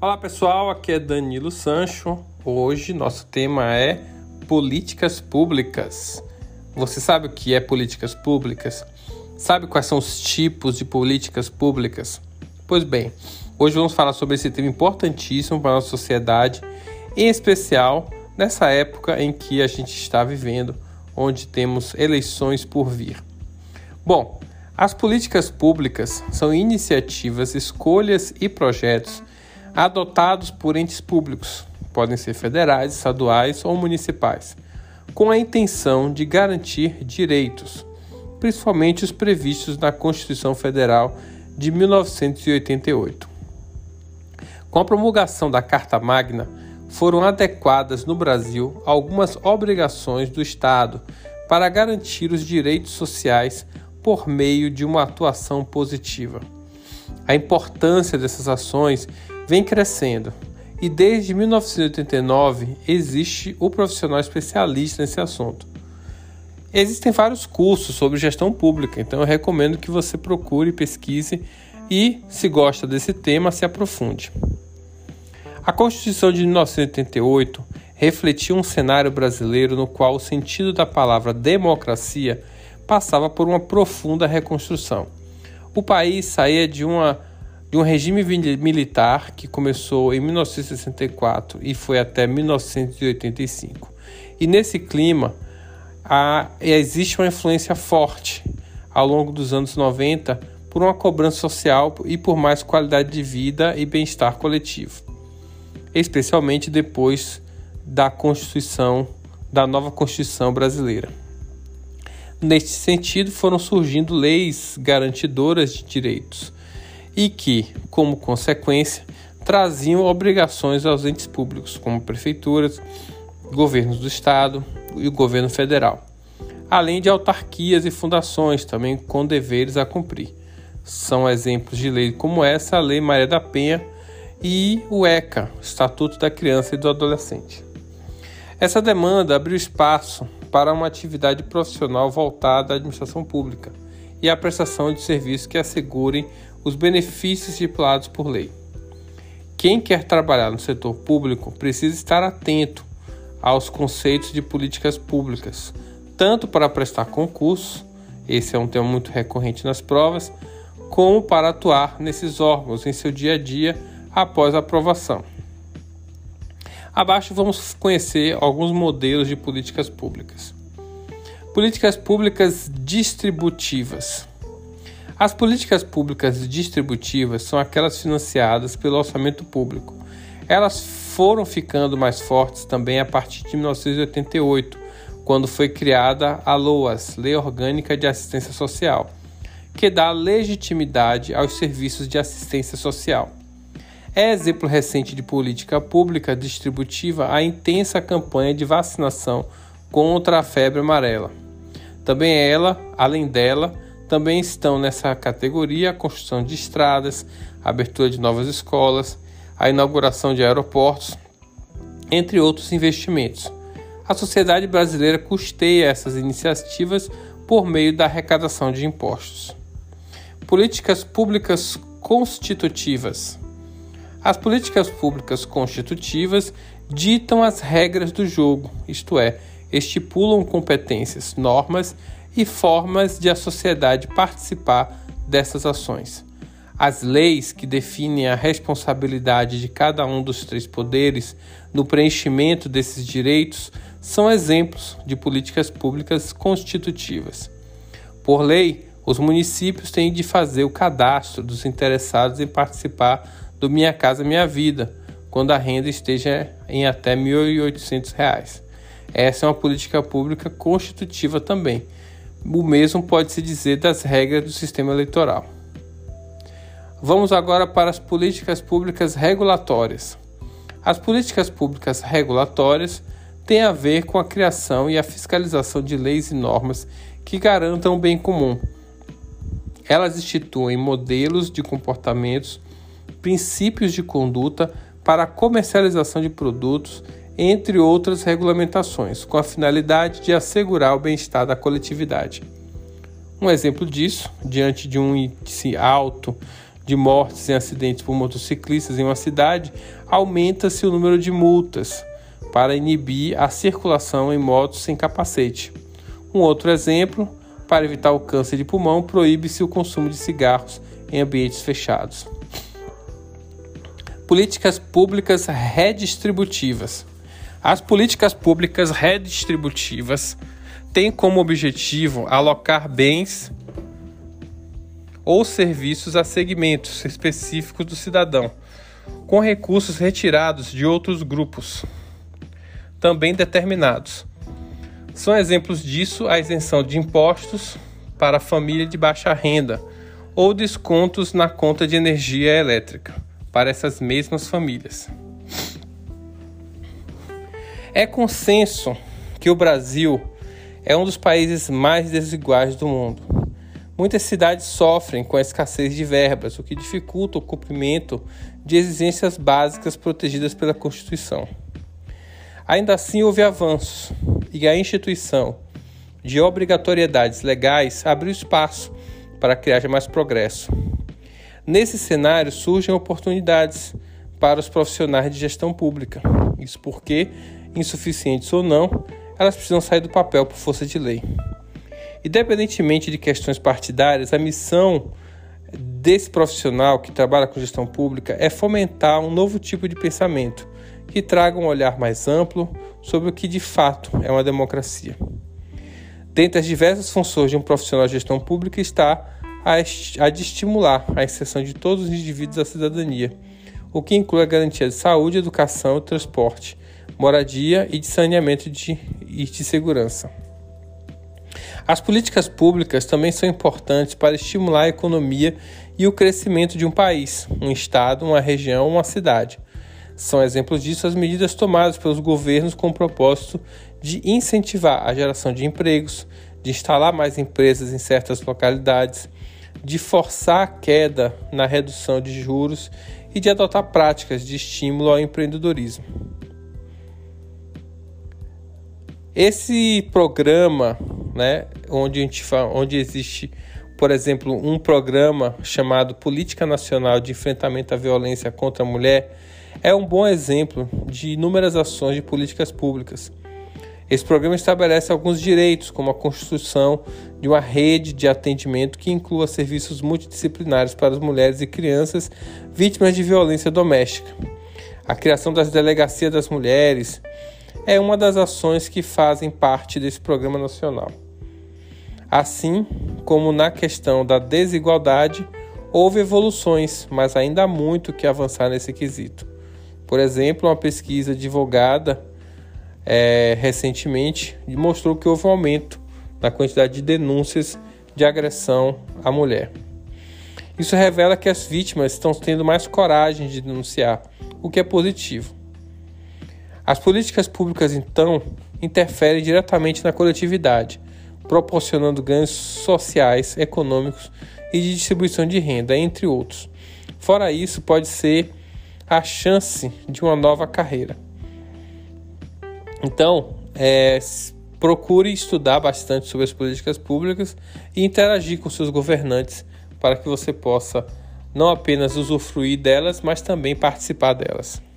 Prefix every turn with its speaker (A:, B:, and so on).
A: Olá pessoal, aqui é Danilo Sancho. Hoje nosso tema é políticas públicas. Você sabe o que é políticas públicas? Sabe quais são os tipos de políticas públicas? Pois bem, hoje vamos falar sobre esse tema importantíssimo para a nossa sociedade, em especial nessa época em que a gente está vivendo, onde temos eleições por vir. Bom, as políticas públicas são iniciativas, escolhas e projetos adotados por entes públicos, podem ser federais, estaduais ou municipais, com a intenção de garantir direitos, principalmente os previstos na Constituição Federal de 1988. Com a promulgação da Carta Magna, foram adequadas no Brasil algumas obrigações do Estado para garantir os direitos sociais por meio de uma atuação positiva. A importância dessas ações vem crescendo e desde 1989 existe o profissional especialista nesse assunto. Existem vários cursos sobre gestão pública, então eu recomendo que você procure, pesquise e, se gosta desse tema, se aprofunde. A Constituição de 1988 refletia um cenário brasileiro no qual o sentido da palavra democracia passava por uma profunda reconstrução. O país saía de uma de um regime militar que começou em 1964 e foi até 1985. E nesse clima há, existe uma influência forte ao longo dos anos 90 por uma cobrança social e por mais qualidade de vida e bem-estar coletivo, especialmente depois da Constituição, da nova Constituição brasileira. Neste sentido, foram surgindo leis garantidoras de direitos e que, como consequência, traziam obrigações aos entes públicos, como prefeituras, governos do estado e o governo federal, além de autarquias e fundações também com deveres a cumprir. São exemplos de lei como essa, a Lei Maria da Penha e o ECA, Estatuto da Criança e do Adolescente. Essa demanda abriu espaço para uma atividade profissional voltada à administração pública e à prestação de serviços que assegurem os benefícios estipulados por lei. Quem quer trabalhar no setor público precisa estar atento aos conceitos de políticas públicas, tanto para prestar concurso, esse é um tema muito recorrente nas provas, como para atuar nesses órgãos em seu dia a dia após a aprovação. Abaixo vamos conhecer alguns modelos de políticas públicas. Políticas públicas distributivas. As políticas públicas distributivas são aquelas financiadas pelo orçamento público. Elas foram ficando mais fortes também a partir de 1988, quando foi criada a LOAS, Lei Orgânica de Assistência Social, que dá legitimidade aos serviços de assistência social. É exemplo recente de política pública distributiva a intensa campanha de vacinação contra a febre amarela. Também ela, além dela, também estão nessa categoria a construção de estradas, a abertura de novas escolas, a inauguração de aeroportos, entre outros investimentos. A sociedade brasileira custeia essas iniciativas por meio da arrecadação de impostos. Políticas públicas constitutivas. As políticas públicas constitutivas ditam as regras do jogo, isto é, estipulam competências, normas e formas de a sociedade participar dessas ações. As leis que definem a responsabilidade de cada um dos três poderes no preenchimento desses direitos são exemplos de políticas públicas constitutivas. Por lei, os municípios têm de fazer o cadastro dos interessados em participar do Minha Casa Minha Vida, quando a renda esteja em até R$ 1.800. Essa é uma política pública constitutiva também o mesmo pode-se dizer das regras do sistema eleitoral. Vamos agora para as políticas públicas regulatórias. As políticas públicas regulatórias têm a ver com a criação e a fiscalização de leis e normas que garantam o bem comum. Elas instituem modelos de comportamentos, princípios de conduta para a comercialização de produtos entre outras regulamentações, com a finalidade de assegurar o bem-estar da coletividade. Um exemplo disso, diante de um índice alto de mortes em acidentes por motociclistas em uma cidade, aumenta-se o número de multas para inibir a circulação em motos sem capacete. Um outro exemplo, para evitar o câncer de pulmão, proíbe-se o consumo de cigarros em ambientes fechados. Políticas públicas redistributivas. As políticas públicas redistributivas têm como objetivo alocar bens ou serviços a segmentos específicos do cidadão, com recursos retirados de outros grupos, também determinados. São exemplos disso a isenção de impostos para a família de baixa renda ou descontos na conta de energia elétrica para essas mesmas famílias. É consenso que o Brasil é um dos países mais desiguais do mundo. Muitas cidades sofrem com a escassez de verbas, o que dificulta o cumprimento de exigências básicas protegidas pela Constituição. Ainda assim, houve avanços e a instituição de obrigatoriedades legais abriu espaço para haja mais progresso. Nesse cenário surgem oportunidades para os profissionais de gestão pública. Isso porque insuficientes ou não, elas precisam sair do papel por força de lei. Independentemente de questões partidárias, a missão desse profissional que trabalha com gestão pública é fomentar um novo tipo de pensamento que traga um olhar mais amplo sobre o que de fato é uma democracia. Dentre as diversas funções de um profissional de gestão pública está a de estimular a inserção de todos os indivíduos à cidadania, o que inclui a garantia de saúde, educação e transporte, moradia e de saneamento de, e de segurança. As políticas públicas também são importantes para estimular a economia e o crescimento de um país, um estado, uma região, uma cidade. São exemplos disso as medidas tomadas pelos governos com o propósito de incentivar a geração de empregos, de instalar mais empresas em certas localidades, de forçar a queda na redução de juros e de adotar práticas de estímulo ao empreendedorismo. Esse programa, né, onde, a gente fala, onde existe, por exemplo, um programa chamado Política Nacional de Enfrentamento à Violência contra a Mulher, é um bom exemplo de inúmeras ações de políticas públicas. Esse programa estabelece alguns direitos, como a construção de uma rede de atendimento que inclua serviços multidisciplinares para as mulheres e crianças vítimas de violência doméstica, a criação das delegacias das mulheres, é uma das ações que fazem parte desse programa nacional. Assim como na questão da desigualdade, houve evoluções, mas ainda há muito que avançar nesse quesito. Por exemplo, uma pesquisa divulgada é, recentemente mostrou que houve um aumento na quantidade de denúncias de agressão à mulher. Isso revela que as vítimas estão tendo mais coragem de denunciar, o que é positivo. As políticas públicas, então, interferem diretamente na coletividade, proporcionando ganhos sociais, econômicos e de distribuição de renda, entre outros. Fora isso, pode ser a chance de uma nova carreira. Então, é, procure estudar bastante sobre as políticas públicas e interagir com seus governantes para que você possa não apenas usufruir delas, mas também participar delas.